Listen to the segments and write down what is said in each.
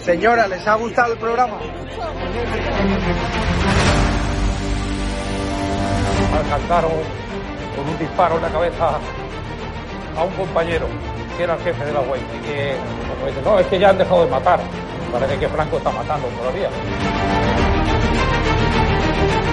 Señora, ¿les ha gustado el programa? alcanzaron con un disparo en la cabeza a un compañero que era el jefe de la UEI y que como dice, no, es que ya han dejado de matar. Parece que Franco está matando todavía.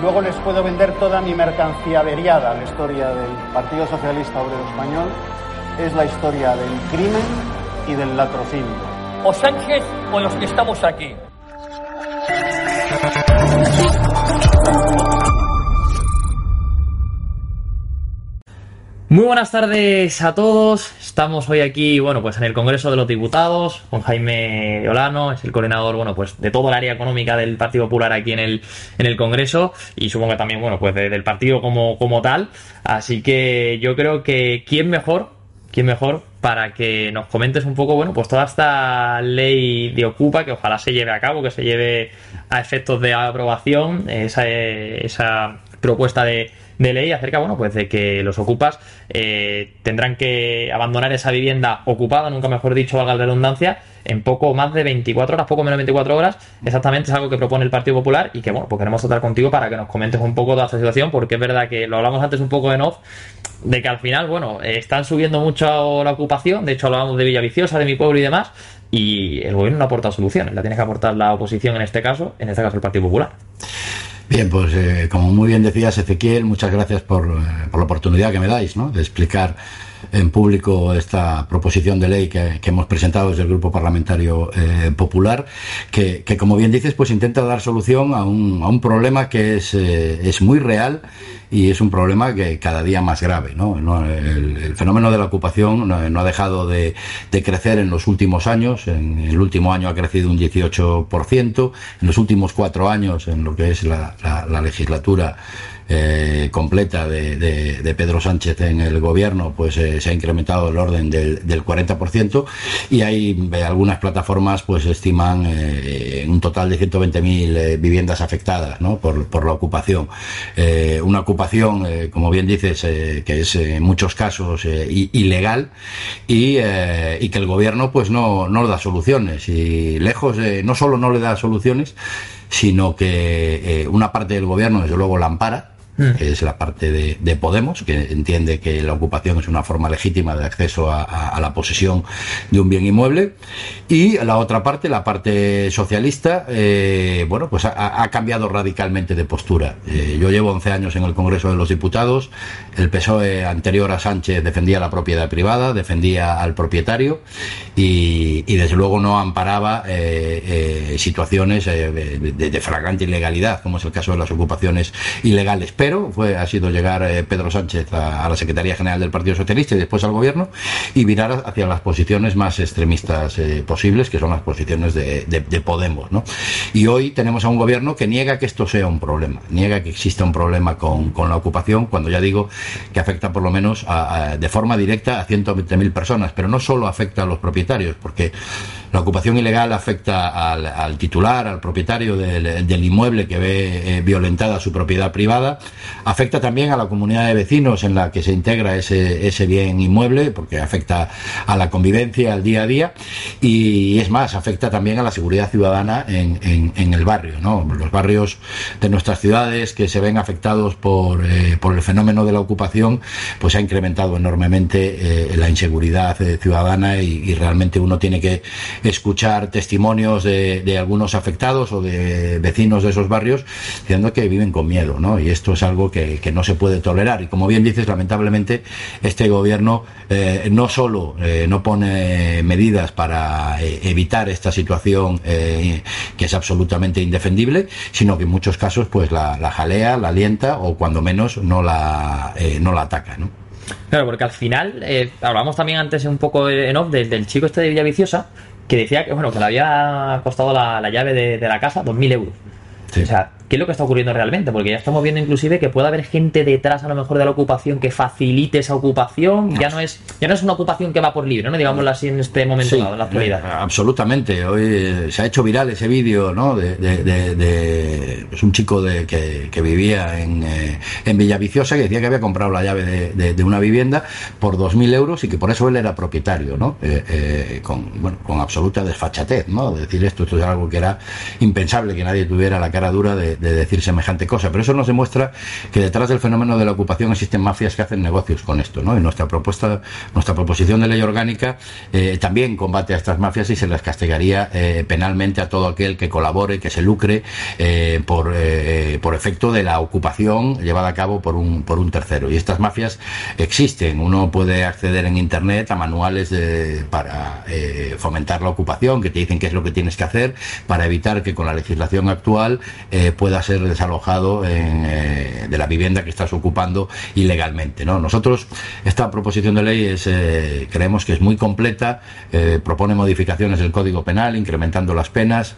luego les puedo vender toda mi mercancía averiada. La historia del Partido Socialista Obrero Español es la historia del crimen y del latrocinio. O Sánchez o los que estamos aquí. Muy buenas tardes a todos. Estamos hoy aquí, bueno, pues en el Congreso de los Diputados con Jaime Olano, es el coordinador, bueno, pues de todo el área económica del Partido Popular aquí en el, en el Congreso y supongo que también, bueno, pues de- del partido como, como tal. Así que yo creo que quién mejor, quién mejor para que nos comentes un poco, bueno, pues toda esta ley de Ocupa que ojalá se lleve a cabo, que se lleve a efectos de aprobación, esa, esa propuesta de, de ley acerca, bueno, pues de que los ocupas eh, tendrán que abandonar esa vivienda ocupada, nunca mejor dicho, valga la redundancia, en poco más de 24 horas, poco menos de 24 horas. Exactamente es algo que propone el Partido Popular y que, bueno, pues queremos tratar contigo para que nos comentes un poco toda esta situación, porque es verdad que lo hablamos antes un poco en off, de que al final, bueno, están subiendo mucho la ocupación, de hecho hablábamos de Villaviciosa, de mi pueblo y demás, y el gobierno no aporta soluciones, la tiene que aportar la oposición en este caso, en este caso el Partido Popular. Bien, pues eh, como muy bien decías, Ezequiel, muchas gracias por, eh, por la oportunidad que me dais ¿no? de explicar en público esta proposición de ley que, hemos presentado desde el Grupo Parlamentario eh, Popular, que, como bien dices, pues intenta dar solución a un, a un problema que es, eh, muy real y es un problema que cada día más grave. ¿no? El, fenómeno de la ocupación no, ha dejado de, crecer en los últimos años. En el último año ha crecido un 18%. En los últimos cuatro años, en lo que es la legislatura eh, completa de, Pedro Sánchez en el gobierno, pues eh, se ha incrementado el orden del, del 40% y hay eh, algunas plataformas pues estiman un total de 120.000 eh, viviendas afectadas ¿no? por, la ocupación. Una ocupación, como bien dices, que es en muchos casos ilegal y, y, que el gobierno pues no, no da soluciones y lejos no solo no le da soluciones, sino que una parte del gobierno desde luego la ampara que es la parte de, de, Podemos, que entiende que la ocupación es una forma legítima de acceso a, la posesión de un bien inmueble, y la otra parte, la parte socialista, eh, bueno, pues ha, cambiado radicalmente de postura. Eh, yo llevo 11 años en el Congreso de los Diputados, el PSOE anterior a Sánchez defendía la propiedad privada, defendía al propietario, y, desde luego no amparaba eh, situaciones de, flagrante ilegalidad, como es el caso de las ocupaciones ilegales fue, ha sido llegar eh, Pedro Sánchez a, la Secretaría General del Partido Socialista y después al Gobierno y virar hacia las posiciones más extremistas eh, posibles, que son las posiciones de, de, de, Podemos. ¿no? Y hoy tenemos a un Gobierno que niega que esto sea un problema, niega que exista un problema con, con la ocupación, cuando ya digo que afecta por lo menos a, de forma directa a 120.000 personas, pero no solo afecta a los propietarios, porque la ocupación ilegal afecta al, titular, al propietario del, del, inmueble que ve eh, violentada su propiedad privada, afecta también a la comunidad de vecinos en la que se integra ese, ese bien inmueble, porque afecta a la convivencia, al día a día, y es más, afecta también a la seguridad ciudadana en, en, el barrio, ¿no? Los barrios de nuestras ciudades que se ven afectados por, eh, por el fenómeno de la ocupación, pues ha incrementado enormemente eh, la inseguridad eh, ciudadana y, y, realmente uno tiene que escuchar testimonios de, de, algunos afectados o de vecinos de esos barrios diciendo que viven con miedo, ¿no? Y esto es algo que, que no se puede tolerar. Y como bien dices, lamentablemente este gobierno eh, no solo eh, no pone medidas para eh, evitar esta situación que es absolutamente indefendible, sino que en muchos casos pues la, la jalea, la alienta o cuando menos no la, no la ataca, ¿no? Claro, porque al final, eh, hablamos también antes un poco en off del, del chico este de Villaviciosa, que decía que bueno que le había costado la, la llave de, de, la casa 2.000 euros. Sí. O sea, ¿qué es lo que está ocurriendo realmente? Porque ya estamos viendo inclusive que puede haber gente detrás a lo mejor de la ocupación que facilite esa ocupación. Ya no es, ya no es una ocupación que va por libre, ¿no? Digámoslo así en este momento, sí, en la actualidad. Absolutamente. Hoy eh, se ha hecho viral ese vídeo, ¿no? De, de, de, de pues un chico de, que, que vivía en, eh, en Villaviciosa que decía que había comprado la llave de, una vivienda por 2.000 euros y que por eso él era propietario, ¿no? Eh, con, bueno, con absoluta desfachatez, ¿no? Decir esto, esto es algo que era impensable que nadie tuviera la cara dura de, de decir semejante cosa. Pero eso nos demuestra que detrás del fenómeno de la ocupación existen mafias que hacen negocios con esto, ¿no? Y nuestra propuesta, nuestra proposición de ley orgánica eh, también combate a estas mafias y se las castigaría eh, penalmente a todo aquel que colabore, que se lucre eh, por, por efecto de la ocupación llevada a cabo por un, por un tercero. Y estas mafias existen. Uno puede acceder en internet a manuales para fomentar la ocupación que te dicen qué es lo que tienes que hacer para evitar que con la legislación actual pueda ser desalojado en, eh, de la vivienda que estás ocupando ilegalmente. ¿no? Nosotros, esta proposición de ley es, eh, creemos que es muy completa, eh, propone modificaciones del Código Penal, incrementando las penas,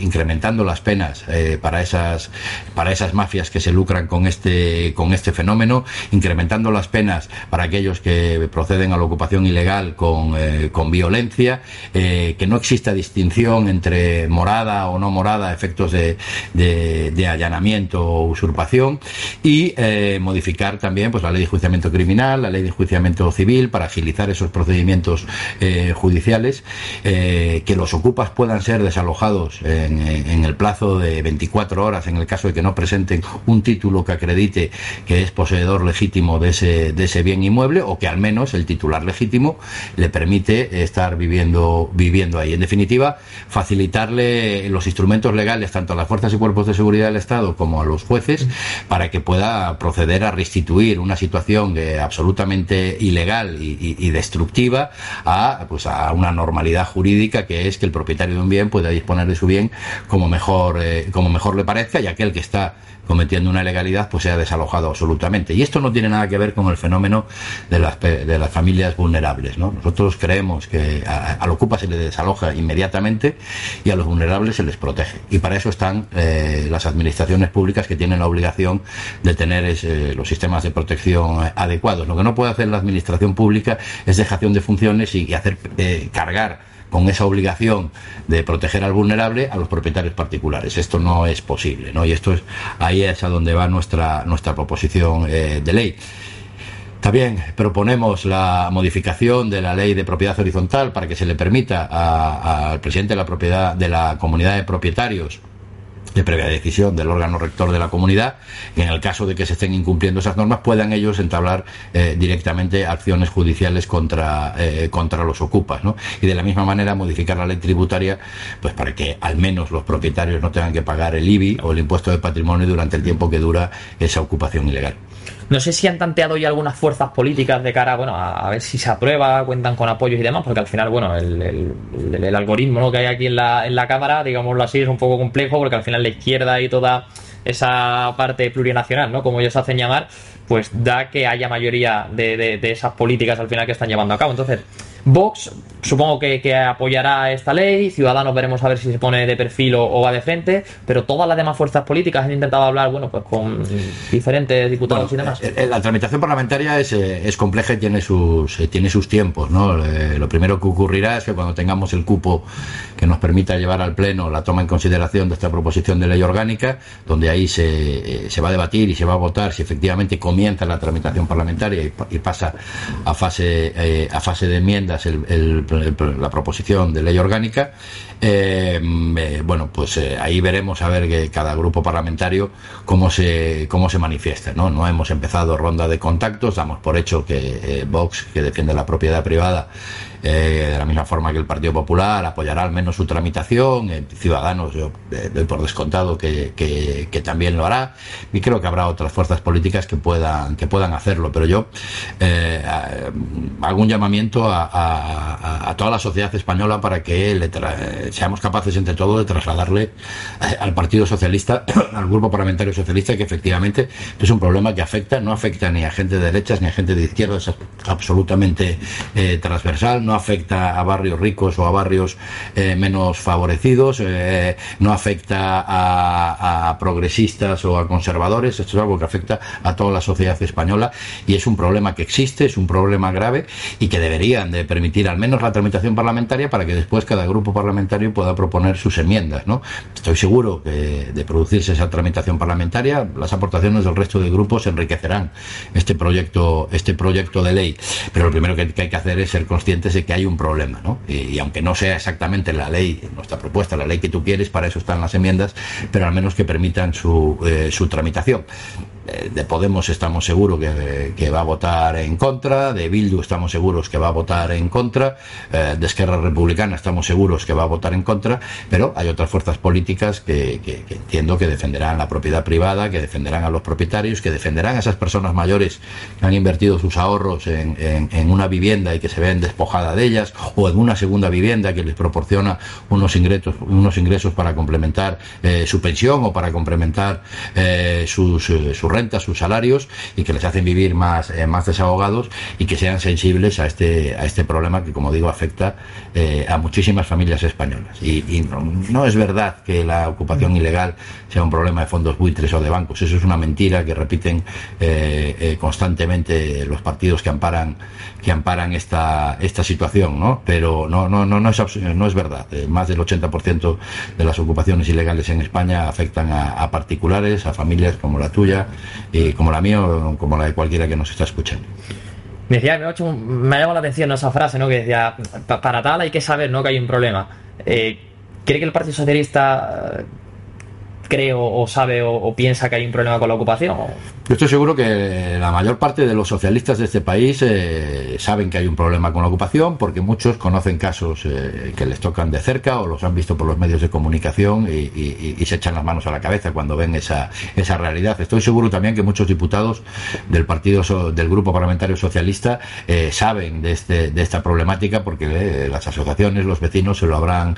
incrementando las penas para, esas, para esas mafias que se lucran con este, con este fenómeno, incrementando las penas para aquellos que proceden a la ocupación ilegal con, con violencia, que no exista distinción entre morada o no morada, efectos de de allanamiento o usurpación y eh, modificar también pues la ley de enjuiciamiento criminal, la ley de enjuiciamiento civil para agilizar esos procedimientos eh, judiciales, eh, que los ocupas puedan ser desalojados en, en, el plazo de 24 horas en el caso de que no presenten un título que acredite que es poseedor legítimo de ese, de ese bien inmueble o que al menos el titular legítimo le permite estar viviendo, viviendo ahí. En definitiva, facilitarle los instrumentos legales tanto a las fuerzas y cuerpos de seguridad del Estado como a los jueces para que pueda proceder a restituir una situación absolutamente ilegal y, destructiva a, pues a una normalidad jurídica que es que el propietario de un bien pueda disponer de su bien como mejor, eh, como mejor le parezca y aquel que está cometiendo una ilegalidad pues sea desalojado absolutamente. Y esto no tiene nada que ver con el fenómeno de las, de las familias vulnerables. ¿no? Nosotros creemos que al ocupa se le desaloja inmediatamente y a los vulnerables se les protege. Y para eso están eh, las administraciones públicas que tienen la obligación de tener los sistemas de protección adecuados. Lo que no puede hacer la administración pública es dejación de funciones y, y hacer eh, cargar con esa obligación de proteger al vulnerable a los propietarios particulares. Esto no es posible, ¿no? Y esto es ahí es a donde va nuestra nuestra proposición eh, de ley. También proponemos la modificación de la ley de propiedad horizontal para que se le permita al presidente de la propiedad de la comunidad de propietarios de previa decisión del órgano rector de la comunidad, en el caso de que se estén incumpliendo esas normas, puedan ellos entablar eh, directamente acciones judiciales contra, eh, contra los ocupas. ¿no? Y de la misma manera modificar la ley tributaria pues para que al menos los propietarios no tengan que pagar el IBI o el impuesto de patrimonio durante el tiempo que dura esa ocupación ilegal. No sé si han tanteado ya algunas fuerzas políticas de cara bueno, a, ver si se aprueba, cuentan con apoyos y demás, porque al final, bueno, el, el algoritmo ¿no? que hay aquí en la, en la Cámara, digámoslo así, es un poco complejo, porque al final la izquierda y toda esa parte plurinacional, ¿no? Como ellos hacen llamar, pues da que haya mayoría de, de, de esas políticas al final que están llevando a cabo. Entonces, Vox supongo que, que, apoyará esta ley, Ciudadanos veremos a ver si se pone de perfil o, o, va de frente, pero todas las demás fuerzas políticas han intentado hablar, bueno, pues con diferentes diputados bueno, y demás. Eh, la tramitación parlamentaria es, es compleja y tiene sus, eh, tiene sus tiempos, ¿no? Eh, lo primero que ocurrirá es que cuando tengamos el cupo que nos permita llevar al Pleno la toma en consideración de esta proposición de ley orgánica, donde ahí se, eh, se va a debatir y se va a votar si efectivamente comienza la tramitación parlamentaria y, y pasa a fase, eh, a fase de enmiendas la proposición de ley orgánica. Eh, bueno, pues eh, ahí veremos a ver que cada grupo parlamentario cómo se, cómo se manifiesta. ¿no? no hemos empezado ronda de contactos, damos por hecho que eh, Vox, que defiende la propiedad privada, eh, de la misma forma que el Partido Popular apoyará al menos su tramitación, eh, Ciudadanos yo eh, doy por descontado que, que, también lo hará y creo que habrá otras fuerzas políticas que puedan, que puedan hacerlo, pero yo eh, hago un llamamiento a, a, toda la sociedad española para que le seamos capaces entre todos de trasladarle al Partido Socialista, al Grupo Parlamentario Socialista, que efectivamente es un problema que afecta, no afecta ni a gente de derechas ni a gente de izquierdas, es absolutamente transversal, no afecta a barrios ricos o a barrios eh, menos favorecidos, eh, no afecta a, progresistas o a conservadores, esto es algo que afecta a toda la sociedad española y es un problema que existe, es un problema grave y que deberían de permitir al menos la tramitación parlamentaria para que después cada grupo parlamentario pueda proponer sus enmiendas. ¿no? Estoy seguro que de producirse esa tramitación parlamentaria, las aportaciones del resto de grupos enriquecerán este proyecto, este proyecto de ley. Pero lo primero que hay que hacer es ser conscientes que hay un problema, ¿no? Y, y, aunque no sea exactamente la ley, nuestra propuesta, la ley que tú quieres, para eso están las enmiendas, pero al menos que permitan su, eh, su tramitación de Podemos estamos seguros que, va a votar en contra, de Bildu estamos seguros que va a votar en contra, eh, de Esquerra Republicana estamos seguros que va a votar en contra, pero hay otras fuerzas políticas que, entiendo que defenderán la propiedad privada, que defenderán a los propietarios, que defenderán a esas personas mayores que han invertido sus ahorros en, una vivienda y que se ven despojadas de ellas, o en una segunda vivienda que les proporciona unos ingresos, unos ingresos para complementar eh, su pensión o para complementar eh, sus, eh, sus salarios y que les hacen vivir más, eh, más desahogados y que sean sensibles a este, a este problema que, como digo, afecta eh, a muchísimas familias españolas. Y, no, es verdad que la ocupación ilegal sea un problema de fondos buitres o de bancos. Eso es una mentira que repiten eh, constantemente los partidos que amparan, que amparan esta, esta situación, ¿no? Pero no, no, no, no, es, no verdad. Más del 80% de las ocupaciones ilegales en España afectan a particulares, a familias como la tuya, como la mía o como la de cualquiera que nos está escuchando. Me decía, me ha llamado la atención esa frase, ¿no? Que decía, para tal hay que saber, ¿no? Que hay un problema. Eh, ¿Cree que el Partido Socialista cree o, sabe o, piensa que hay un problema con la ocupación? Yo estoy seguro que la mayor parte de los socialistas de este país eh, saben que hay un problema con la ocupación porque muchos conocen casos eh, que les tocan de cerca o los han visto por los medios de comunicación y, se echan las manos a la cabeza cuando ven esa, esa realidad. Estoy seguro también que muchos diputados del partido del grupo parlamentario socialista eh, saben de, este, de esta problemática porque las asociaciones, los vecinos se lo habrán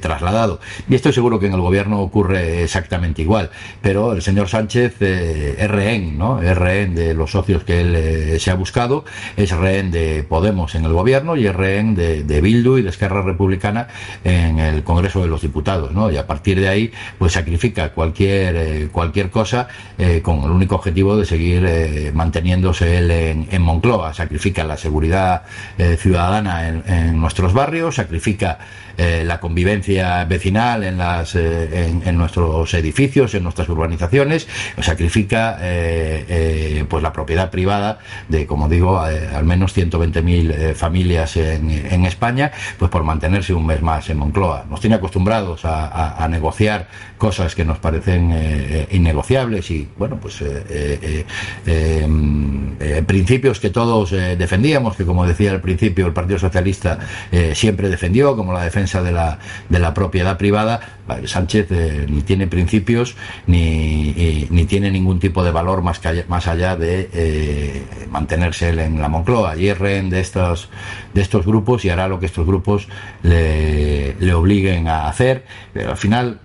trasladado. Y estoy seguro que en el gobierno ocurre exactamente igual. Pero el señor Sánchez eh, es rehén ¿no? Es rehén de los socios que él eh, se ha buscado, es rehén de Podemos en el gobierno y es rehén de, Bildu y de Esquerra Republicana en el Congreso de los Diputados, ¿no? Y a partir de ahí, pues sacrifica cualquier, eh, cualquier cosa con el único objetivo de seguir manteniéndose él en, Moncloa. Sacrifica la seguridad ciudadana en, nuestros barrios, sacrifica la convivencia vecinal en, las, en, en, nuestros edificios, en nuestras urbanizaciones, sacrifica eh, eh, pues la propiedad privada de, como digo, eh, al menos 120.000 familias en, España, pues por mantenerse un mes más en Moncloa. Nos tiene acostumbrados a, a, negociar cosas que nos parecen innegociables y, bueno, pues principios que todos defendíamos, que como decía al principio el Partido Socialista siempre defendió, como la defensa de la, de la propiedad privada, Sánchez eh, ni tiene principios ni, y, ni tiene ningún tipo de valor más, que, más allá de eh, mantenerse él en la Moncloa. Y es rehén de estos, de estos grupos y hará lo que estos grupos le, le obliguen a hacer, pero al final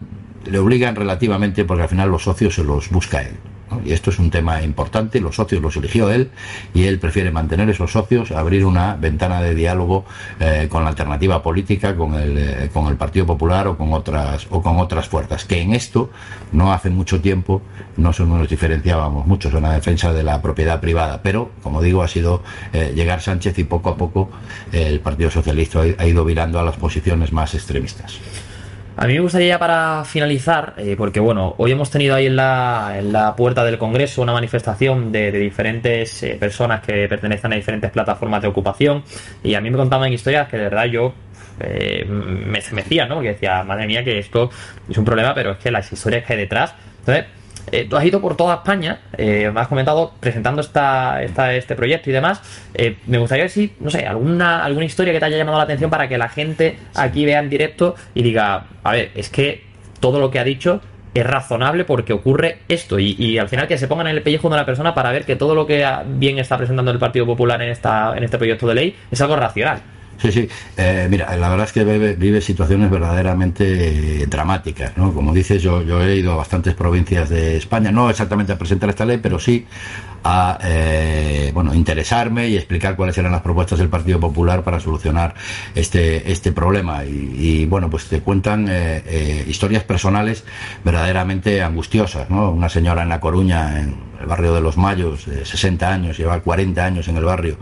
le obligan relativamente porque al final los socios se los busca él Y esto es un tema importante, los socios los eligió él y él prefiere mantener esos socios, abrir una ventana de diálogo eh, con la alternativa política, con el, eh, con el Partido Popular o con otras o con otras fuerzas. Que en esto no hace mucho tiempo no nos diferenciábamos mucho en la defensa de la propiedad privada, pero como digo ha sido eh, llegar Sánchez y poco a poco el Partido Socialista ha ido virando a las posiciones más extremistas. A mí me gustaría para finalizar, eh, porque bueno, hoy hemos tenido ahí en la, puerta del Congreso una manifestación de, diferentes eh, personas que pertenecen a diferentes plataformas de ocupación y a mí me contaban historias que de verdad yo eh, me estremecía, ¿no? Porque decía, madre mía, que esto es un problema, pero es que las historias que hay detrás. Entonces, eh, tú has ido por toda España, eh, me has comentado presentando esta, este proyecto y demás. Eh, me gustaría ver si, no sé, alguna, alguna historia que te haya llamado la atención para que la gente aquí vea en directo y diga, a ver, es que todo lo que ha dicho es razonable porque ocurre esto y, al final que se pongan en el pellejo de una persona para ver que todo lo que bien está presentando el Partido Popular en, esta, en este proyecto de ley es algo racional. Sí, sí. Eh, mira, la verdad es que vive, situaciones verdaderamente dramáticas, ¿no? Como dices, yo, yo he ido a bastantes provincias de España, no exactamente a presentar esta ley, pero sí a eh, bueno interesarme y explicar cuáles eran las propuestas del Partido Popular para solucionar este este problema y, bueno pues te cuentan eh, eh, historias personales verdaderamente angustiosas no una señora en la Coruña en el barrio de los Mayos de 60 años lleva 40 años en el barrio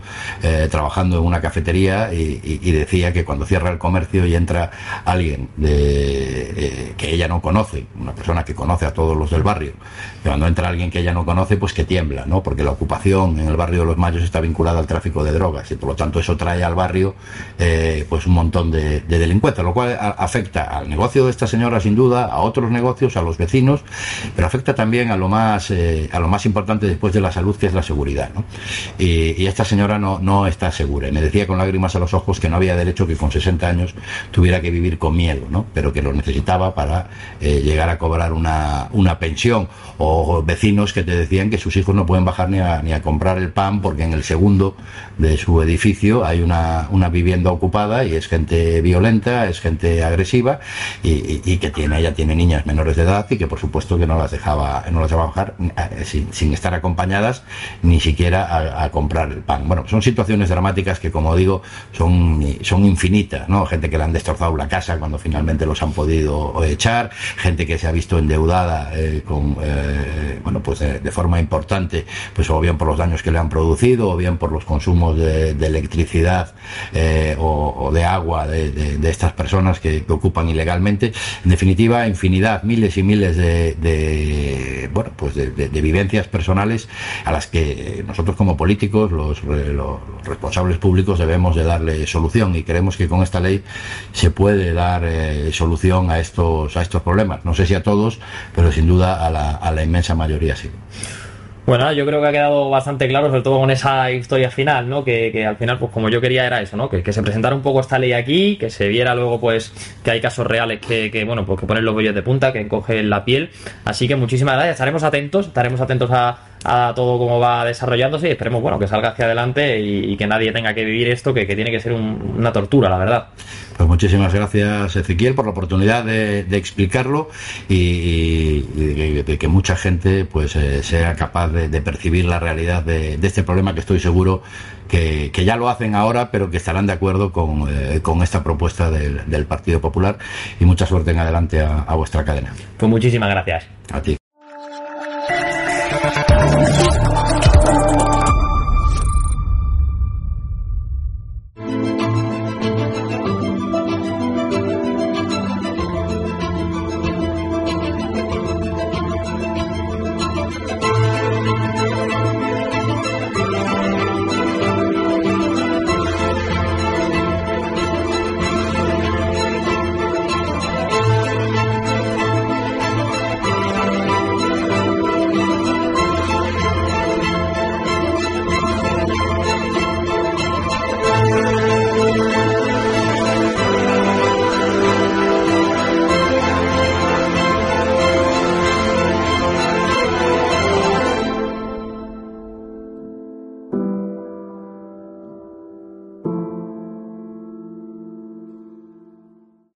trabajando en una cafetería y, decía que cuando cierra el comercio y entra alguien de, que ella no conoce una persona que conoce a todos los del barrio cuando entra alguien que ella no conoce pues que tiembla no porque la ocupación en el barrio de los Mayos está vinculada al tráfico de drogas y por lo tanto eso trae al barrio eh, pues un montón de, delincuentes, lo cual afecta al negocio de esta señora sin duda, a otros negocios, a los vecinos, pero afecta también a lo más eh, a lo más importante después de la salud que es la seguridad. Y, esta señora no, no está segura. Y me decía con lágrimas a los ojos que no había derecho que con 60 años tuviera que vivir con miedo, ¿no? pero que lo necesitaba para eh, llegar a cobrar una, una pensión o vecinos que te decían que sus hijos no pueden bajar ni a, ni a comprar el pan porque en el segundo de su edificio hay una, una vivienda ocupada y es gente violenta, es gente agresiva y, que tiene, ella tiene niñas menores de edad y que por supuesto que no las dejaba, no las dejaba bajar eh, sin, estar acompañadas ni siquiera a, comprar el pan. Bueno, son situaciones dramáticas que como digo son, son infinitas, ¿no? Gente que le han destrozado la casa cuando finalmente los han podido echar, gente que se ha visto endeudada eh, eh, bueno, pues de forma importante pues o bien por los daños que le han producido, o bien por los consumos de, electricidad eh, o, de agua de, estas personas que, ocupan ilegalmente. En definitiva, infinidad, miles y miles de, bueno, pues de, vivencias personales a las que nosotros como políticos, los, responsables públicos, debemos de darle solución y creemos que con esta ley se puede dar eh, solución a estos, a estos problemas. No sé si a todos, pero sin duda a la inmensa mayoría sí. Bueno, yo creo que ha quedado bastante claro, sobre todo con esa historia final, ¿no? Que, al final, pues como yo quería era eso, ¿no? Que, se presentara un poco esta ley aquí, que se viera luego, pues, que hay casos reales que, bueno, pues que ponen los vellos de punta, que encogen la piel. Así que muchísimas gracias, estaremos atentos, estaremos atentos a, todo cómo va desarrollándose y esperemos, bueno, que salga hacia adelante y, que nadie tenga que vivir esto, que, tiene que ser una tortura, la verdad. Pues muchísimas gracias, Ezequiel, por la oportunidad de, explicarlo y, de, que mucha gente pues eh, sea capaz de, percibir la realidad de, este problema que estoy seguro que, ya lo hacen ahora, pero que estarán de acuerdo con, eh, esta propuesta del, Partido Popular. Y mucha suerte en adelante a, a vuestra cadena. Pues muchísimas gracias. A ti.